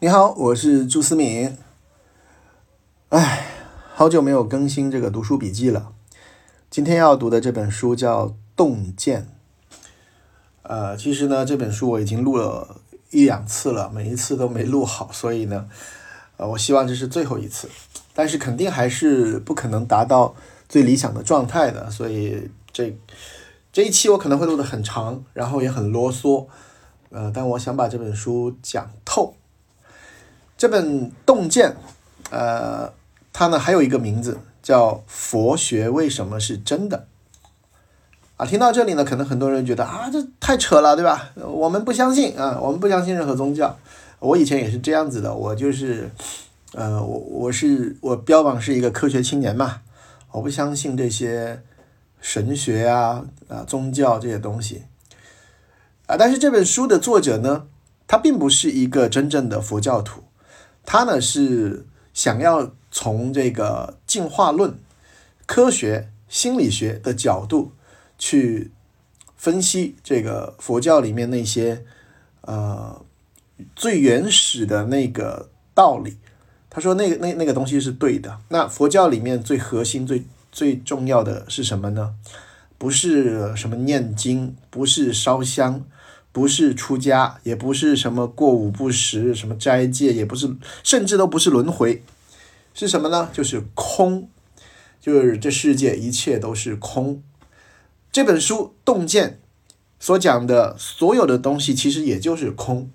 你好，我是朱思敏。哎，好久没有更新这个读书笔记了。今天要读的这本书叫《洞见》。呃，其实呢，这本书我已经录了一两次了，每一次都没录好，所以呢，呃，我希望这是最后一次。但是肯定还是不可能达到最理想的状态的，所以这这一期我可能会录的很长，然后也很啰嗦。呃，但我想把这本书讲透。这本《洞见》，呃，它呢还有一个名字叫《佛学为什么是真的》啊。听到这里呢，可能很多人觉得啊，这太扯了，对吧？我们不相信啊，我们不相信任何宗教。我以前也是这样子的，我就是，呃，我我是我标榜是一个科学青年嘛，我不相信这些神学啊啊宗教这些东西啊。但是这本书的作者呢，他并不是一个真正的佛教徒。他呢是想要从这个进化论、科学、心理学的角度去分析这个佛教里面那些呃最原始的那个道理。他说那个那那个东西是对的。那佛教里面最核心、最最重要的是什么呢？不是什么念经，不是烧香。不是出家，也不是什么过午不食，什么斋戒，也不是，甚至都不是轮回，是什么呢？就是空，就是这世界一切都是空。这本书《洞见》所讲的所有的东西，其实也就是空。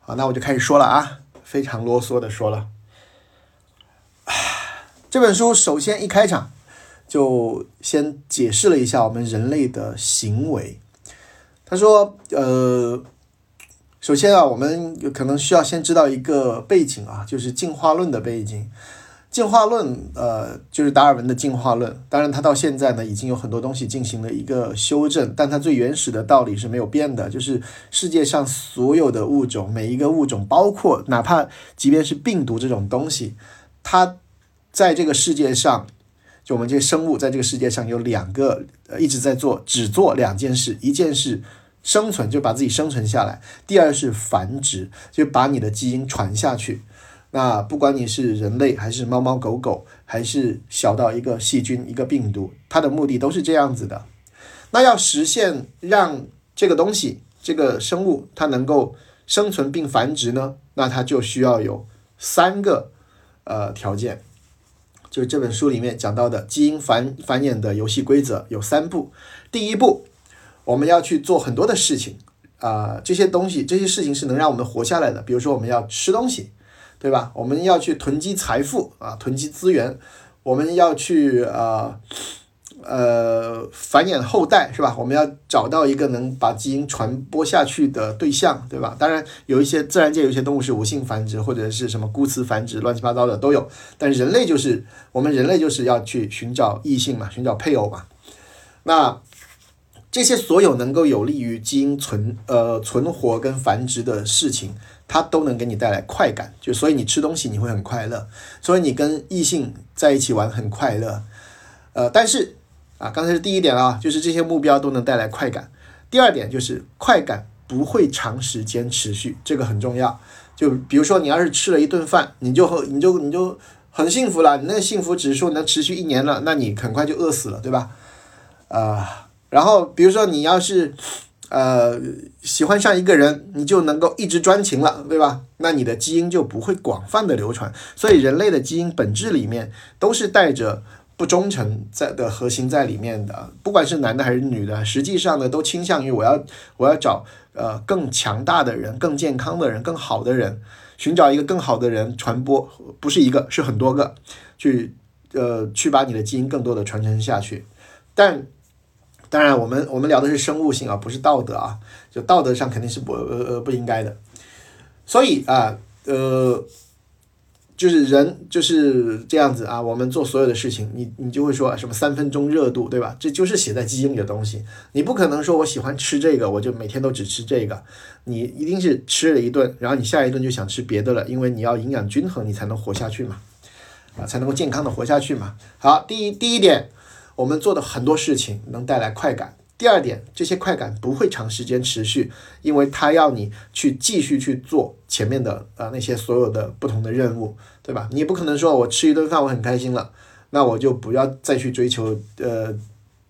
好，那我就开始说了啊，非常啰嗦的说了。这本书首先一开场就先解释了一下我们人类的行为。他说：“呃，首先啊，我们可能需要先知道一个背景啊，就是进化论的背景。进化论，呃，就是达尔文的进化论。当然，他到现在呢，已经有很多东西进行了一个修正，但他最原始的道理是没有变的，就是世界上所有的物种，每一个物种，包括哪怕即便是病毒这种东西，它在这个世界上。”就我们这些生物在这个世界上有两个，呃，一直在做，只做两件事：一件事生存，就把自己生存下来；第二是繁殖，就把你的基因传下去。那不管你是人类，还是猫猫狗狗，还是小到一个细菌、一个病毒，它的目的都是这样子的。那要实现让这个东西、这个生物它能够生存并繁殖呢？那它就需要有三个呃条件。就这本书里面讲到的基因繁繁衍的游戏规则有三步。第一步，我们要去做很多的事情啊，这些东西这些事情是能让我们活下来的。比如说，我们要吃东西，对吧？我们要去囤积财富啊，囤积资源，我们要去啊。呃，繁衍后代是吧？我们要找到一个能把基因传播下去的对象，对吧？当然，有一些自然界有一些动物是无性繁殖，或者是什么孤雌繁殖，乱七八糟的都有。但人类就是我们人类就是要去寻找异性嘛，寻找配偶嘛。那这些所有能够有利于基因存呃存活跟繁殖的事情，它都能给你带来快感。就所以你吃东西你会很快乐，所以你跟异性在一起玩很快乐。呃，但是。啊，刚才是第一点啊，就是这些目标都能带来快感。第二点就是快感不会长时间持续，这个很重要。就比如说你要是吃了一顿饭，你就你就你就很幸福了，你那幸福指数能持续一年了，那你很快就饿死了，对吧？啊，然后比如说你要是呃喜欢上一个人，你就能够一直专情了，对吧？那你的基因就不会广泛的流传。所以人类的基因本质里面都是带着。不忠诚在的核心在里面的，不管是男的还是女的，实际上呢都倾向于我要我要找呃更强大的人、更健康的人、更好的人，寻找一个更好的人传播，不是一个是很多个，去呃去把你的基因更多的传承下去。但当然，我们我们聊的是生物性啊，不是道德啊，就道德上肯定是不呃呃不应该的。所以啊呃。就是人就是这样子啊，我们做所有的事情，你你就会说什么三分钟热度，对吧？这就是写在基因里的东西。你不可能说我喜欢吃这个，我就每天都只吃这个。你一定是吃了一顿，然后你下一顿就想吃别的了，因为你要营养均衡，你才能活下去嘛，啊，才能够健康的活下去嘛。好，第一第一点，我们做的很多事情能带来快感，第二点，这些快感不会长时间持续，因为它要你去继续去做前面的呃那些所有的不同的任务，对吧？你也不可能说我吃一顿饭我很开心了，那我就不要再去追求呃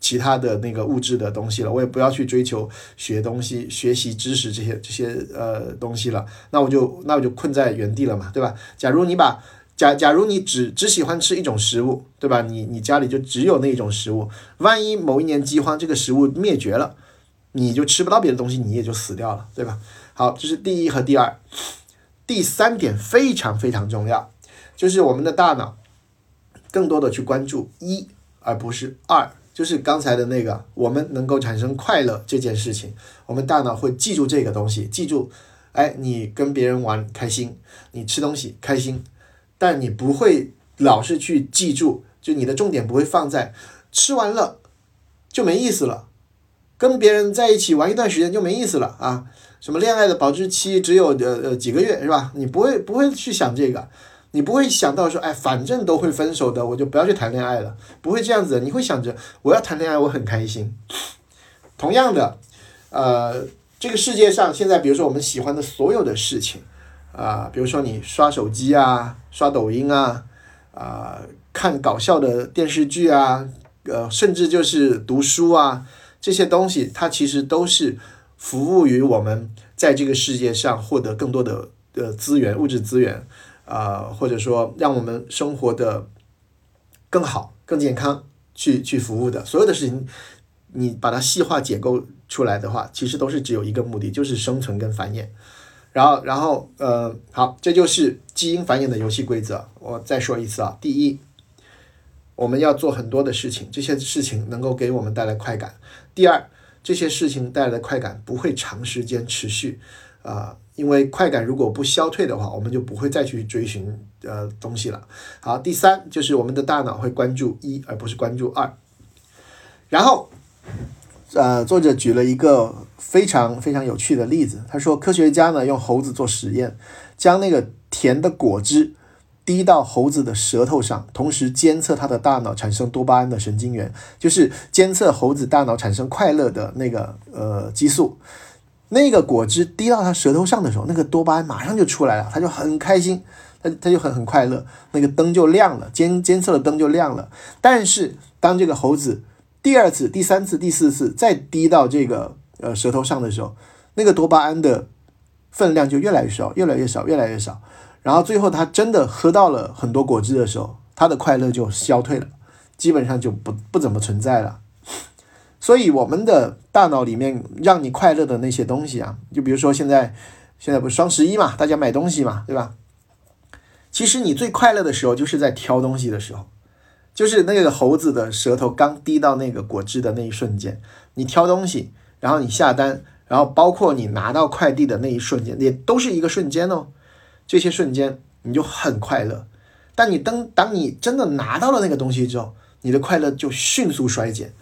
其他的那个物质的东西了，我也不要去追求学东西、学习知识这些这些呃东西了，那我就那我就困在原地了嘛，对吧？假如你把假假如你只只喜欢吃一种食物，对吧？你你家里就只有那一种食物，万一某一年饥荒，这个食物灭绝了，你就吃不到别的东西，你也就死掉了，对吧？好，这是第一和第二。第三点非常非常重要，就是我们的大脑更多的去关注一，而不是二，就是刚才的那个，我们能够产生快乐这件事情，我们大脑会记住这个东西，记住，哎，你跟别人玩开心，你吃东西开心。但你不会老是去记住，就你的重点不会放在吃完了就没意思了，跟别人在一起玩一段时间就没意思了啊！什么恋爱的保质期只有呃呃几个月是吧？你不会不会去想这个，你不会想到说哎反正都会分手的，我就不要去谈恋爱了，不会这样子。你会想着我要谈恋爱，我很开心。同样的，呃，这个世界上现在比如说我们喜欢的所有的事情。啊，比如说你刷手机啊，刷抖音啊，啊，看搞笑的电视剧啊，呃，甚至就是读书啊，这些东西，它其实都是服务于我们在这个世界上获得更多的呃资源、物质资源，啊，或者说让我们生活的更好、更健康去去服务的。所有的事情，你把它细化解构出来的话，其实都是只有一个目的，就是生存跟繁衍。然后，然后，呃，好，这就是基因繁衍的游戏规则。我再说一次啊，第一，我们要做很多的事情，这些事情能够给我们带来快感。第二，这些事情带来的快感不会长时间持续，啊，因为快感如果不消退的话，我们就不会再去追寻呃东西了。好，第三就是我们的大脑会关注一而不是关注二，然后。呃，作者举了一个非常非常有趣的例子。他说，科学家呢用猴子做实验，将那个甜的果汁滴到猴子的舌头上，同时监测它的大脑产生多巴胺的神经元，就是监测猴子大脑产生快乐的那个呃激素。那个果汁滴到他舌头上的时候，那个多巴胺马上就出来了，他就很开心，他他就很很快乐，那个灯就亮了，监监测的灯就亮了。但是当这个猴子第二次、第三次、第四次再滴到这个呃舌头上的时候，那个多巴胺的分量就越来越少，越来越少，越来越少。然后最后他真的喝到了很多果汁的时候，他的快乐就消退了，基本上就不不怎么存在了。所以我们的大脑里面让你快乐的那些东西啊，就比如说现在现在不是双十一嘛，大家买东西嘛，对吧？其实你最快乐的时候就是在挑东西的时候。就是那个猴子的舌头刚滴到那个果汁的那一瞬间，你挑东西，然后你下单，然后包括你拿到快递的那一瞬间，也都是一个瞬间哦。这些瞬间你就很快乐，但你当当你真的拿到了那个东西之后，你的快乐就迅速衰减。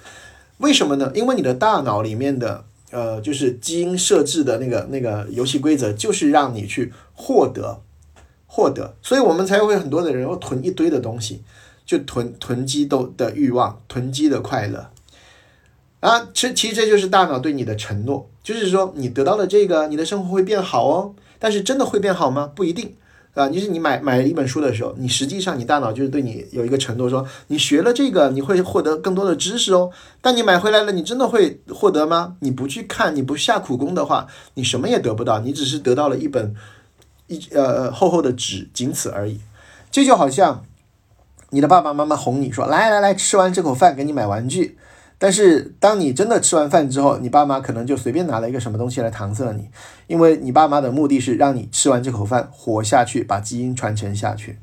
为什么呢？因为你的大脑里面的呃，就是基因设置的那个那个游戏规则，就是让你去获得获得，所以我们才会很多的人要囤一堆的东西。就囤囤积都的欲望，囤积的快乐，啊，其其实这就是大脑对你的承诺，就是说你得到了这个，你的生活会变好哦。但是真的会变好吗？不一定，啊，就是你买买一本书的时候，你实际上你大脑就是对你有一个承诺，说你学了这个，你会获得更多的知识哦。但你买回来了，你真的会获得吗？你不去看，你不下苦功的话，你什么也得不到，你只是得到了一本一呃厚厚的纸，仅此而已。这就好像。你的爸爸妈妈哄你说：“来来来，吃完这口饭给你买玩具。”但是当你真的吃完饭之后，你爸妈可能就随便拿了一个什么东西来搪塞你，因为你爸妈的目的是让你吃完这口饭活下去，把基因传承下去。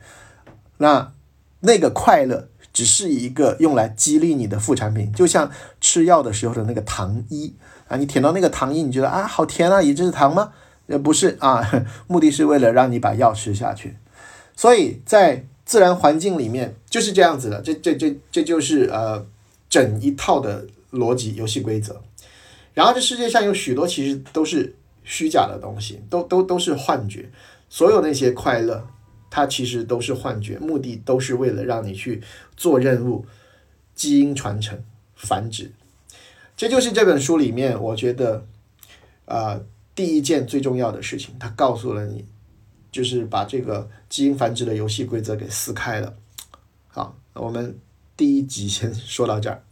那那个快乐只是一个用来激励你的副产品，就像吃药的时候的那个糖衣啊，你舔到那个糖衣，你觉得啊好甜啊，也这是糖吗？呃，不是啊，目的是为了让你把药吃下去。所以在自然环境里面就是这样子的，这这这这就是呃整一套的逻辑游戏规则。然后这世界上有许多其实都是虚假的东西，都都都是幻觉。所有那些快乐，它其实都是幻觉，目的都是为了让你去做任务、基因传承、繁殖。这就是这本书里面我觉得啊、第一件最重要的事情，它告诉了你，就是把这个基因繁殖的游戏规则给撕开了。好，我们第一集先说到这儿。